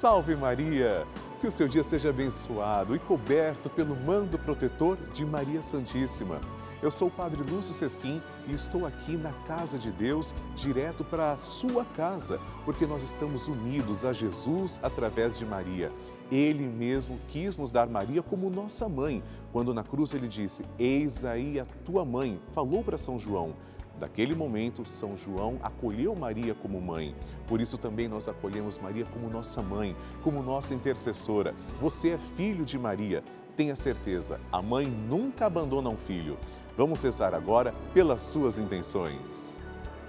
Salve Maria! Que o seu dia seja abençoado e coberto pelo mando protetor de Maria Santíssima. Eu sou o Padre Lúcio Sesquim e estou aqui na casa de Deus, direto para a sua casa, porque nós estamos unidos a Jesus através de Maria. Ele mesmo quis nos dar Maria como nossa mãe, quando na cruz ele disse: Eis aí a tua mãe, falou para São João. Daquele momento, São João acolheu Maria como mãe. Por isso também nós acolhemos Maria como nossa mãe, como nossa intercessora. Você é filho de Maria. Tenha certeza, a mãe nunca abandona um filho. Vamos rezar agora pelas suas intenções.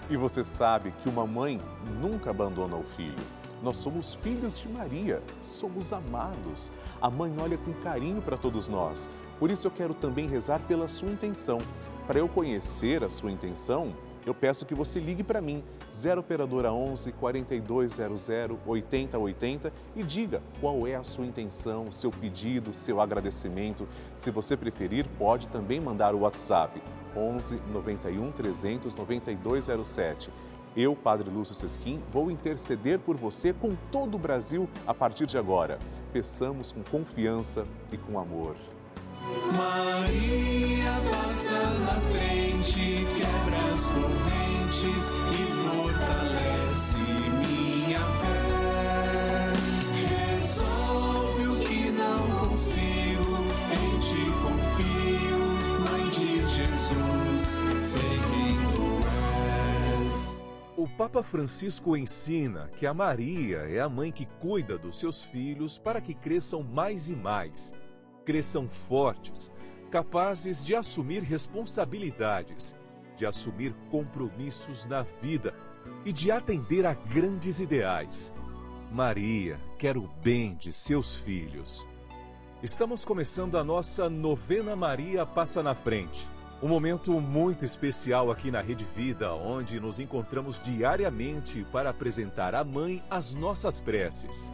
E você sabe que uma mãe nunca abandona o filho. Nós somos filhos de Maria, somos amados. A mãe olha com carinho para todos nós. Por isso eu quero também rezar pela sua intenção. Para eu conhecer a sua intenção, eu peço que você ligue para mim, 0 Operadora 11 4200 8080 e diga qual é a sua intenção, seu pedido, seu agradecimento. Se você preferir, pode também mandar o WhatsApp 11 91 300 9207. Eu, Padre Lúcio Sesquim, vou interceder por você com todo o Brasil a partir de agora. Peçamos com confiança e com amor. Maria passa na frente, quebra as correntes e fortalece minha fé. Resolve o que não consigo, em ti confio, Mãe de Jesus, sei quem tu és. O Papa Francisco ensina que a Maria é a mãe que cuida dos seus filhos para que cresçam mais e mais cresçam fortes, capazes de assumir responsabilidades, de assumir compromissos na vida e de atender a grandes ideais. Maria quer o bem de seus filhos. Estamos começando a nossa novena Maria Passa na Frente. Um momento muito especial aqui na Rede Vida, onde nos encontramos diariamente para apresentar à Mãe as nossas preces.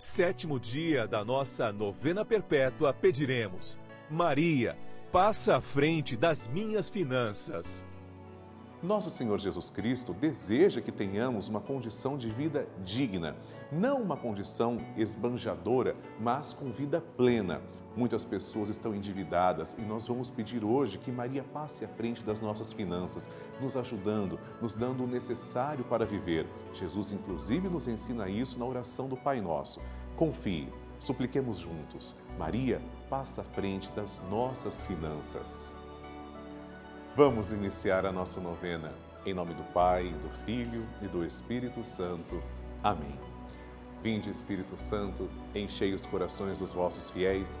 sétimo dia da nossa novena perpétua, pediremos: Maria, passa à frente das minhas finanças. Nosso Senhor Jesus Cristo deseja que tenhamos uma condição de vida digna, não uma condição esbanjadora, mas com vida plena. Muitas pessoas estão endividadas e nós vamos pedir hoje que Maria passe à frente das nossas finanças, nos ajudando, nos dando o necessário para viver. Jesus, inclusive, nos ensina isso na oração do Pai Nosso. Confie, supliquemos juntos. Maria passa à frente das nossas finanças. Vamos iniciar a nossa novena. Em nome do Pai, do Filho e do Espírito Santo. Amém. Vinde, Espírito Santo, enchei os corações dos vossos fiéis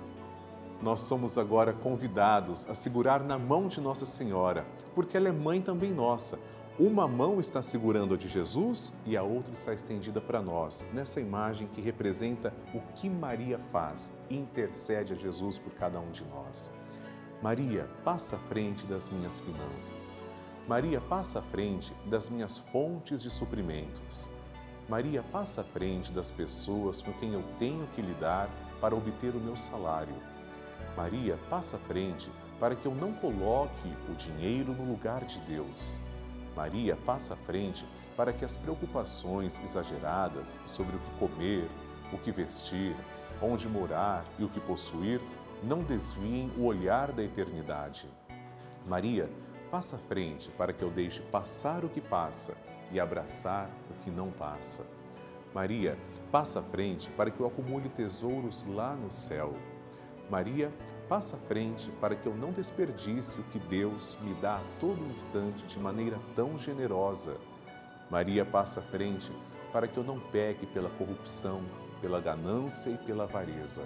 Nós somos agora convidados a segurar na mão de Nossa Senhora, porque ela é mãe também nossa. Uma mão está segurando a de Jesus e a outra está estendida para nós, nessa imagem que representa o que Maria faz, intercede a Jesus por cada um de nós. Maria, passa à frente das minhas finanças. Maria, passa à frente das minhas fontes de suprimentos. Maria, passa à frente das pessoas com quem eu tenho que lidar para obter o meu salário. Maria, passa à frente para que eu não coloque o dinheiro no lugar de Deus. Maria, passa à frente para que as preocupações exageradas sobre o que comer, o que vestir, onde morar e o que possuir não desviem o olhar da eternidade. Maria, passa à frente para que eu deixe passar o que passa e abraçar o que não passa. Maria, passa à frente para que eu acumule tesouros lá no céu. Maria, passa à frente para que eu não desperdice o que Deus me dá a todo instante de maneira tão generosa. Maria, passa à frente para que eu não peque pela corrupção, pela ganância e pela avareza.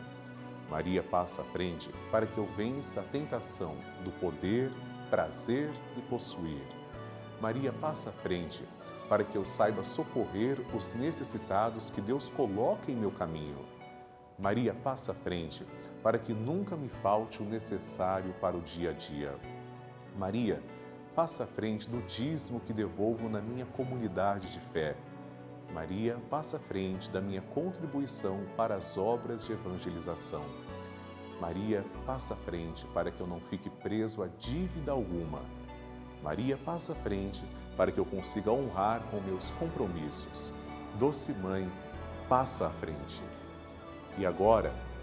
Maria, passa à frente para que eu vença a tentação do poder, prazer e possuir. Maria, passa à frente para que eu saiba socorrer os necessitados que Deus coloca em meu caminho. Maria, passa à frente para que nunca me falte o necessário para o dia a dia. Maria, passa à frente do dízimo que devolvo na minha comunidade de fé. Maria, passa à frente da minha contribuição para as obras de evangelização. Maria, passa à frente para que eu não fique preso a dívida alguma. Maria, passa à frente para que eu consiga honrar com meus compromissos. Doce Mãe, passa à frente. E agora,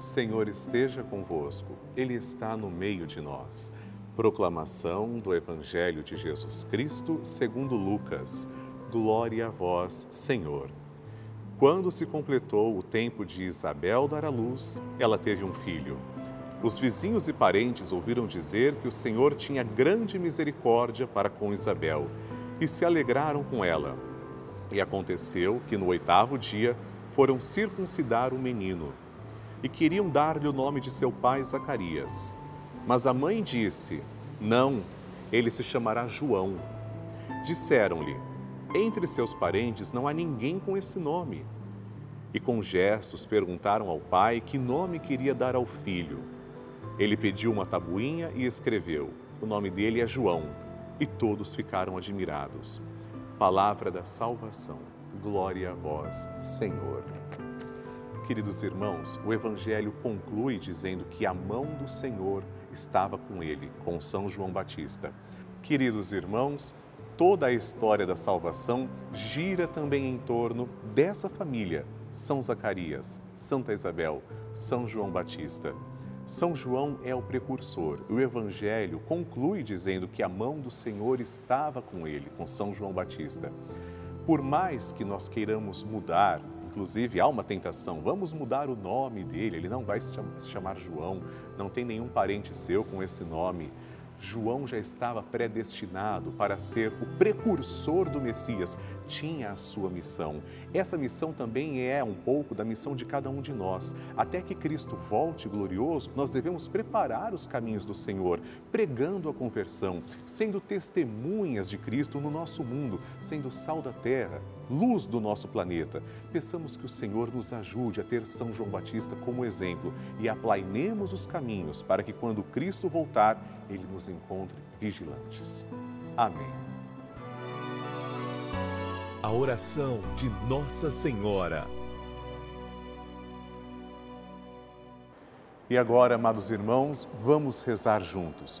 Senhor esteja convosco, Ele está no meio de nós. Proclamação do Evangelho de Jesus Cristo, segundo Lucas. Glória a vós, Senhor. Quando se completou o tempo de Isabel dar à luz, ela teve um filho. Os vizinhos e parentes ouviram dizer que o Senhor tinha grande misericórdia para com Isabel e se alegraram com ela. E aconteceu que no oitavo dia foram circuncidar o menino e queriam dar-lhe o nome de seu pai Zacarias. Mas a mãe disse: Não, ele se chamará João. Disseram-lhe: Entre seus parentes não há ninguém com esse nome. E com gestos perguntaram ao pai que nome queria dar ao filho. Ele pediu uma tabuinha e escreveu: O nome dele é João. E todos ficaram admirados. Palavra da salvação. Glória a vós, Senhor. Queridos irmãos, o Evangelho conclui dizendo que a mão do Senhor estava com ele, com São João Batista. Queridos irmãos, toda a história da salvação gira também em torno dessa família, São Zacarias, Santa Isabel, São João Batista. São João é o precursor. O Evangelho conclui dizendo que a mão do Senhor estava com ele, com São João Batista. Por mais que nós queiramos mudar, Inclusive, há uma tentação, vamos mudar o nome dele, ele não vai se chamar João, não tem nenhum parente seu com esse nome. João já estava predestinado para ser o precursor do Messias, tinha a sua missão. Essa missão também é um pouco da missão de cada um de nós. Até que Cristo volte glorioso, nós devemos preparar os caminhos do Senhor, pregando a conversão, sendo testemunhas de Cristo no nosso mundo, sendo sal da terra, luz do nosso planeta. Peçamos que o Senhor nos ajude a ter São João Batista como exemplo e aplainemos os caminhos para que quando Cristo voltar, ele nos encontre vigilantes. Amém. A oração de Nossa Senhora. E agora, amados irmãos, vamos rezar juntos.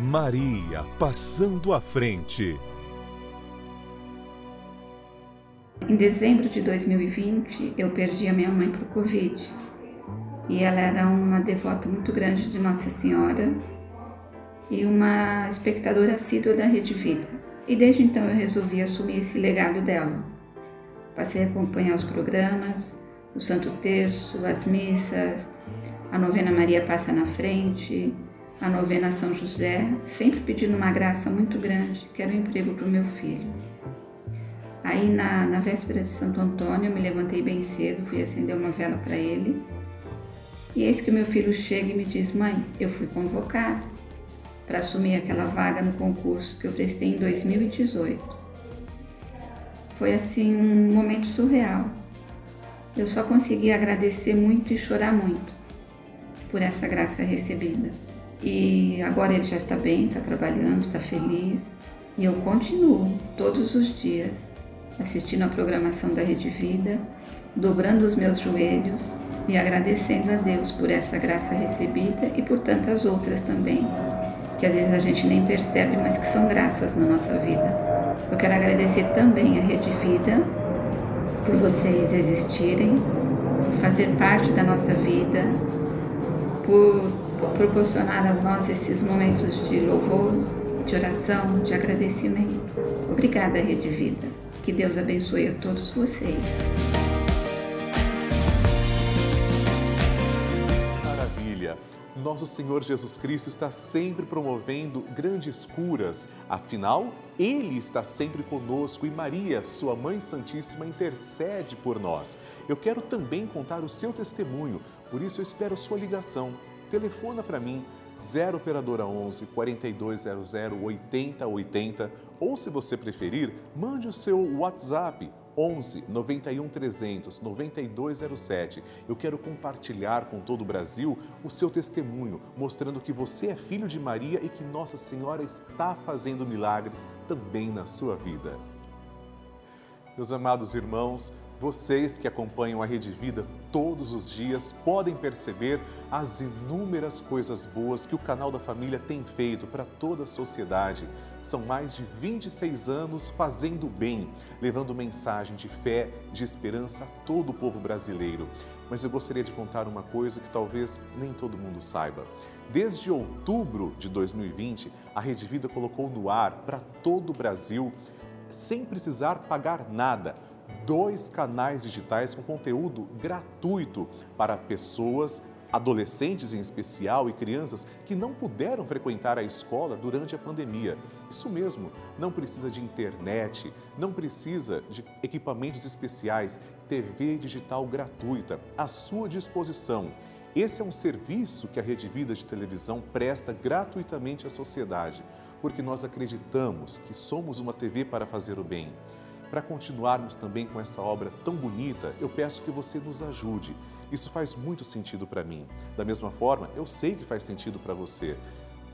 Maria passando à frente. Em dezembro de 2020, eu perdi a minha mãe para o Covid. E ela era uma devota muito grande de Nossa Senhora e uma espectadora assídua da Rede Vida. E desde então eu resolvi assumir esse legado dela. Passei a acompanhar os programas, o Santo Terço, as missas, a novena Maria Passa na Frente, a novena São José, sempre pedindo uma graça muito grande, que era o um emprego para o meu filho. Aí na, na véspera de Santo Antônio eu me levantei bem cedo, fui acender uma vela para ele. E eis que meu filho chega e me diz: Mãe, eu fui convocado para assumir aquela vaga no concurso que eu prestei em 2018. Foi assim um momento surreal. Eu só consegui agradecer muito e chorar muito por essa graça recebida. E agora ele já está bem, está trabalhando, está feliz. E eu continuo todos os dias assistindo a programação da Rede Vida, dobrando os meus joelhos e agradecendo a Deus por essa graça recebida e por tantas outras também, que às vezes a gente nem percebe, mas que são graças na nossa vida. Eu quero agradecer também a Rede Vida por vocês existirem, por fazer parte da nossa vida, por, por proporcionar a nós esses momentos de louvor, de oração, de agradecimento. Obrigada, Rede Vida. Que Deus abençoe a todos vocês. Maravilha! Nosso Senhor Jesus Cristo está sempre promovendo grandes curas, afinal, Ele está sempre conosco e Maria, Sua Mãe Santíssima, intercede por nós. Eu quero também contar o seu testemunho, por isso eu espero sua ligação. Telefona para mim 0 operadora 11 4200 8080 ou se você preferir, mande o seu WhatsApp 11 91 300 9207. Eu quero compartilhar com todo o Brasil o seu testemunho, mostrando que você é filho de Maria e que Nossa Senhora está fazendo milagres também na sua vida. Meus amados irmãos, vocês que acompanham a Rede Vida todos os dias podem perceber as inúmeras coisas boas que o canal da família tem feito para toda a sociedade. São mais de 26 anos fazendo bem, levando mensagem de fé, de esperança a todo o povo brasileiro. Mas eu gostaria de contar uma coisa que talvez nem todo mundo saiba. Desde outubro de 2020, a Rede Vida colocou no ar para todo o Brasil, sem precisar pagar nada dois canais digitais com conteúdo gratuito para pessoas adolescentes em especial e crianças que não puderam frequentar a escola durante a pandemia. Isso mesmo, não precisa de internet, não precisa de equipamentos especiais, TV digital gratuita à sua disposição. Esse é um serviço que a Rede Vida de Televisão presta gratuitamente à sociedade, porque nós acreditamos que somos uma TV para fazer o bem. Para continuarmos também com essa obra tão bonita, eu peço que você nos ajude. Isso faz muito sentido para mim. Da mesma forma, eu sei que faz sentido para você.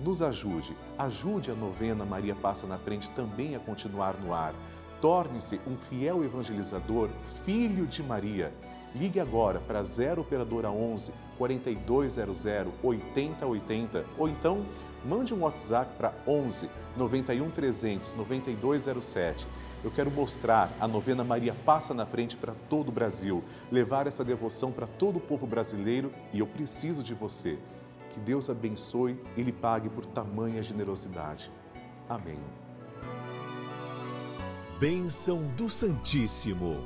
Nos ajude, ajude a novena Maria Passa na Frente também a continuar no ar. Torne-se um fiel evangelizador, filho de Maria. Ligue agora para 0 Operadora 11 4200 8080 ou então mande um WhatsApp para 11 91 300 9207 eu quero mostrar a novena Maria Passa na Frente para todo o Brasil, levar essa devoção para todo o povo brasileiro e eu preciso de você. Que Deus abençoe e lhe pague por tamanha generosidade. Amém. Bênção do Santíssimo.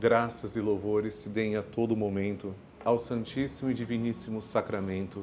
Graças e louvores se deem a todo momento ao Santíssimo e Diviníssimo Sacramento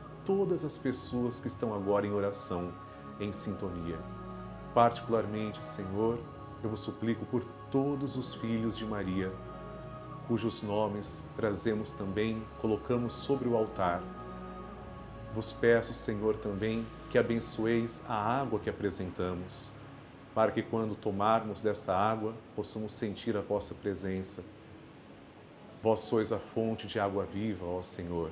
todas as pessoas que estão agora em oração, em sintonia. Particularmente, Senhor, eu vos suplico por todos os filhos de Maria, cujos nomes trazemos também, colocamos sobre o altar. Vos peço, Senhor, também que abençoeis a água que apresentamos, para que quando tomarmos desta água possamos sentir a vossa presença. Vós sois a fonte de água viva, ó Senhor.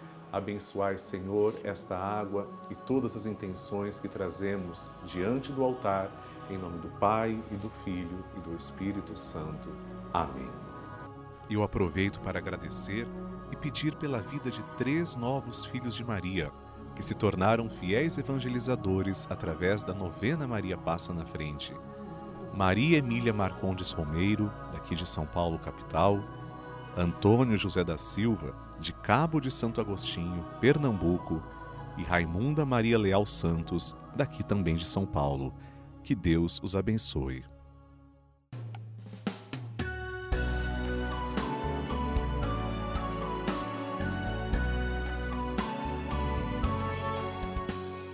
Abençoai, Senhor, esta água e todas as intenções que trazemos diante do altar, em nome do Pai e do Filho e do Espírito Santo. Amém. Eu aproveito para agradecer e pedir pela vida de três novos filhos de Maria, que se tornaram fiéis evangelizadores através da novena Maria Passa na Frente. Maria Emília Marcondes Romeiro, daqui de São Paulo, capital, Antônio José da Silva, de Cabo de Santo Agostinho, Pernambuco, e Raimunda Maria Leal Santos, daqui também de São Paulo. Que Deus os abençoe.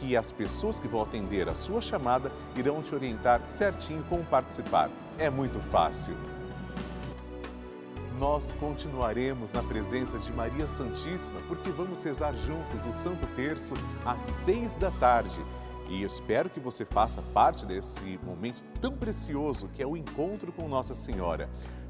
que as pessoas que vão atender a sua chamada irão te orientar certinho como participar. É muito fácil. Nós continuaremos na presença de Maria Santíssima porque vamos rezar juntos o Santo Terço às seis da tarde. E espero que você faça parte desse momento tão precioso que é o encontro com Nossa Senhora.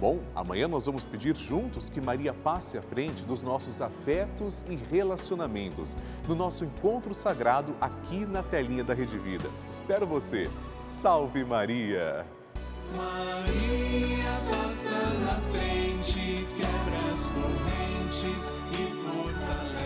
Bom, amanhã nós vamos pedir juntos que Maria passe à frente dos nossos afetos e relacionamentos, no nosso encontro sagrado aqui na telinha da Rede Vida. Espero você. Salve Maria! Maria passa na frente, quebra as correntes e fortalece.